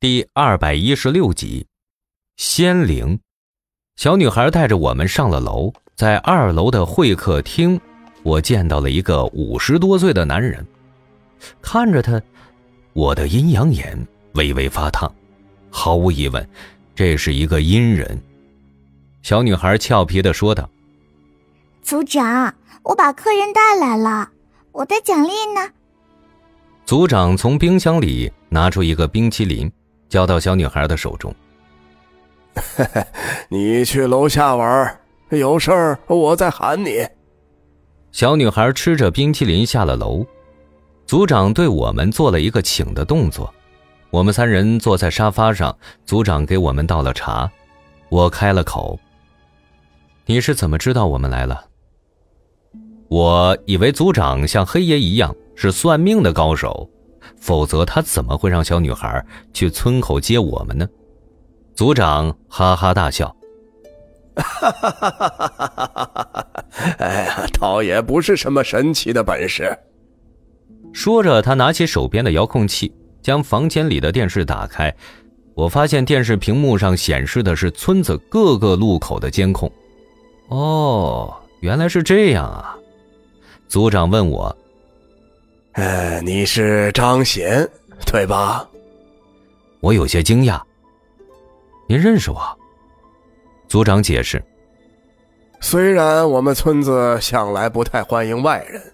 第二百一十六集，仙灵。小女孩带着我们上了楼，在二楼的会客厅，我见到了一个五十多岁的男人。看着他，我的阴阳眼微微发烫。毫无疑问，这是一个阴人。小女孩俏皮的说道：“组长，我把客人带来了，我的奖励呢？”组长从冰箱里拿出一个冰淇淋。交到小女孩的手中。你去楼下玩，有事儿我再喊你。小女孩吃着冰淇淋下了楼。组长对我们做了一个请的动作。我们三人坐在沙发上，组长给我们倒了茶。我开了口：“你是怎么知道我们来了？”我以为组长像黑爷一样是算命的高手。否则他怎么会让小女孩去村口接我们呢？组长哈哈大笑，哈哈哈哈哈哈！哎呀，倒也不是什么神奇的本事。说着，他拿起手边的遥控器，将房间里的电视打开。我发现电视屏幕上显示的是村子各个路口的监控。哦，原来是这样啊！组长问我。呃，你是张贤，对吧？我有些惊讶。您认识我？组长解释。虽然我们村子向来不太欢迎外人，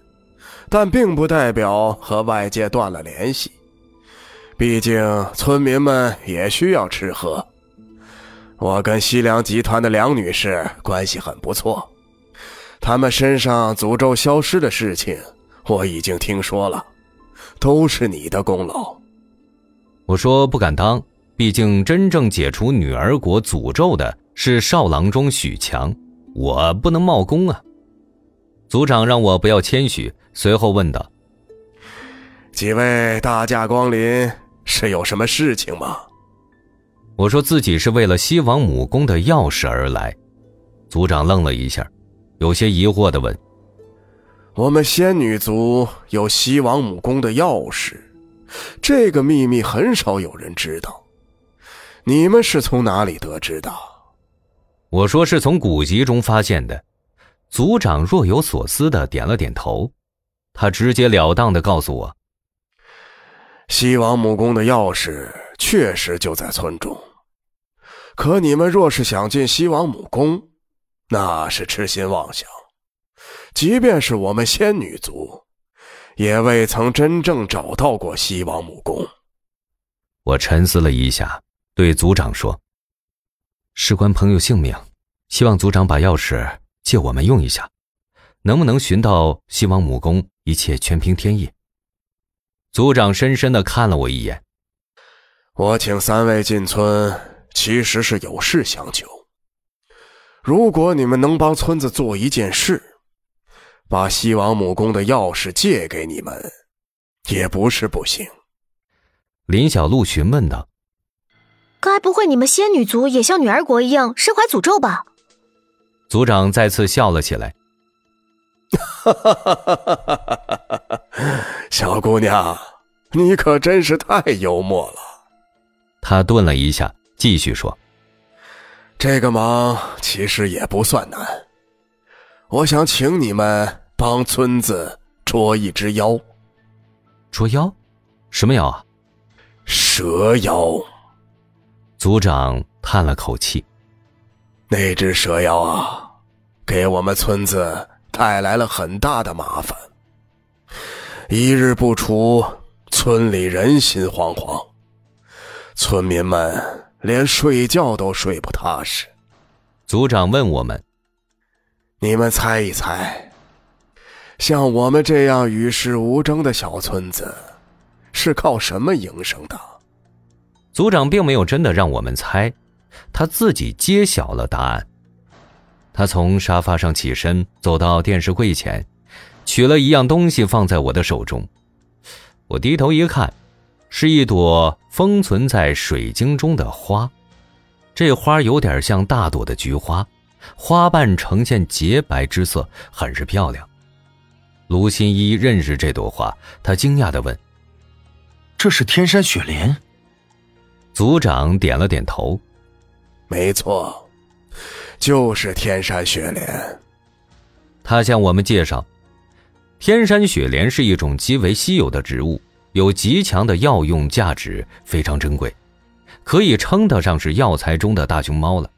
但并不代表和外界断了联系。毕竟村民们也需要吃喝。我跟西凉集团的梁女士关系很不错，他们身上诅咒消失的事情。我已经听说了，都是你的功劳。我说不敢当，毕竟真正解除女儿国诅咒的是少郎中许强，我不能冒功啊。族长让我不要谦虚，随后问道：“几位大驾光临，是有什么事情吗？”我说自己是为了西王母宫的钥匙而来。族长愣了一下，有些疑惑的问。我们仙女族有西王母宫的钥匙，这个秘密很少有人知道。你们是从哪里得知的？我说是从古籍中发现的。族长若有所思的点了点头，他直截了当的告诉我：西王母宫的钥匙确实就在村中。可你们若是想进西王母宫，那是痴心妄想。即便是我们仙女族，也未曾真正找到过西王母宫。我沉思了一下，对族长说：“事关朋友性命，希望族长把钥匙借我们用一下。能不能寻到西王母宫，一切全凭天意。”族长深深的看了我一眼：“我请三位进村，其实是有事相求。如果你们能帮村子做一件事。”把西王母宫的钥匙借给你们，也不是不行。林小璐询问道：“该不会你们仙女族也像女儿国一样身怀诅咒吧？”族长再次笑了起来：“哈哈哈哈哈哈！小姑娘，你可真是太幽默了。”他顿了一下，继续说：“这个忙其实也不算难。”我想请你们帮村子捉一只妖。捉妖？什么妖啊？蛇妖。族长叹了口气：“那只蛇妖啊，给我们村子带来了很大的麻烦。一日不除，村里人心惶惶，村民们连睡觉都睡不踏实。”族长问我们。你们猜一猜，像我们这样与世无争的小村子，是靠什么营生的？族长并没有真的让我们猜，他自己揭晓了答案。他从沙发上起身，走到电视柜前，取了一样东西放在我的手中。我低头一看，是一朵封存在水晶中的花，这花有点像大朵的菊花。花瓣呈现洁白之色，很是漂亮。卢新一认识这朵花，他惊讶地问：“这是天山雪莲？”族长点了点头：“没错，就是天山雪莲。”他向我们介绍，天山雪莲是一种极为稀有的植物，有极强的药用价值，非常珍贵，可以称得上是药材中的大熊猫了。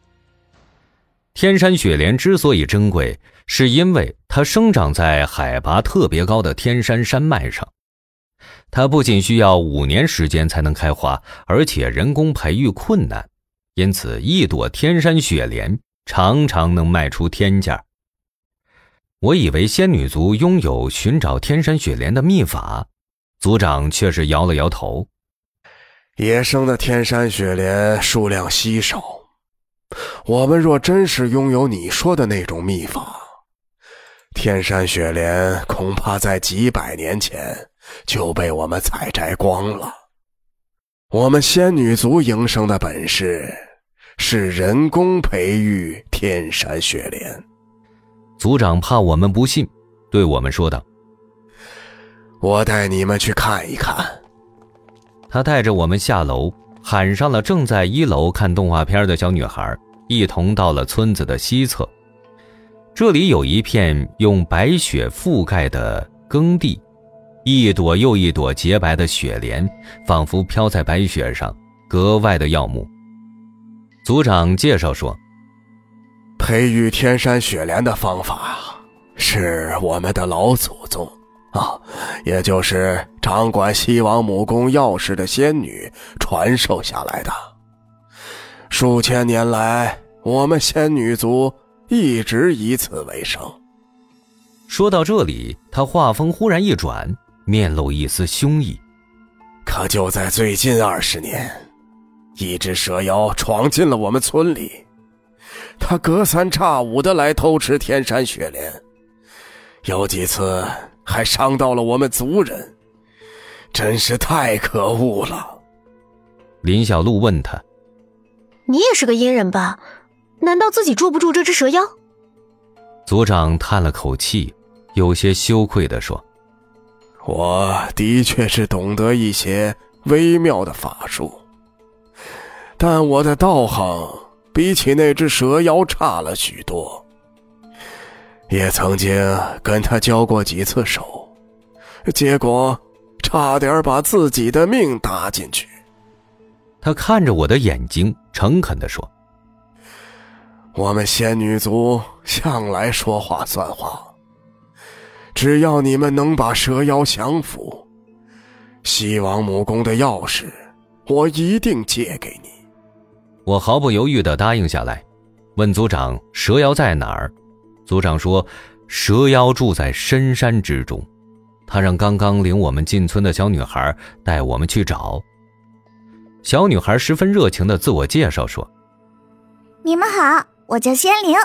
天山雪莲之所以珍贵，是因为它生长在海拔特别高的天山山脉上。它不仅需要五年时间才能开花，而且人工培育困难，因此一朵天山雪莲常常能卖出天价。我以为仙女族拥有寻找天山雪莲的秘法，族长却是摇了摇头。野生的天山雪莲数量稀少，我们若真是拥有你说的那种秘法，天山雪莲恐怕在几百年前就被我们采摘光了。我们仙女族营生的本事是人工培育天山雪莲。族长怕我们不信，对我们说道：“我带你们去看一看。”他带着我们下楼，喊上了正在一楼看动画片的小女孩，一同到了村子的西侧。这里有一片用白雪覆盖的耕地，一朵又一朵洁白的雪莲仿佛飘在白雪上，格外的耀目。族长介绍说。培育天山雪莲的方法，是我们的老祖宗啊，也就是掌管西王母宫钥匙的仙女传授下来的。数千年来，我们仙女族一直以此为生。说到这里，他话锋忽然一转，面露一丝凶意。可就在最近二十年，一只蛇妖闯进了我们村里。他隔三差五的来偷吃天山雪莲，有几次还伤到了我们族人，真是太可恶了。林小璐问他：“你也是个阴人吧？难道自己捉不住这只蛇妖？”族长叹了口气，有些羞愧地说：“我的确是懂得一些微妙的法术，但我的道行……”比起那只蛇妖差了许多，也曾经跟他交过几次手，结果差点把自己的命搭进去。他看着我的眼睛，诚恳地说：“我们仙女族向来说话算话，只要你们能把蛇妖降服，西王母宫的钥匙，我一定借给你。”我毫不犹豫地答应下来，问族长：“蛇妖在哪儿？”族长说：“蛇妖住在深山之中。”他让刚刚领我们进村的小女孩带我们去找。小女孩十分热情的自我介绍说：“你们好，我叫仙灵。”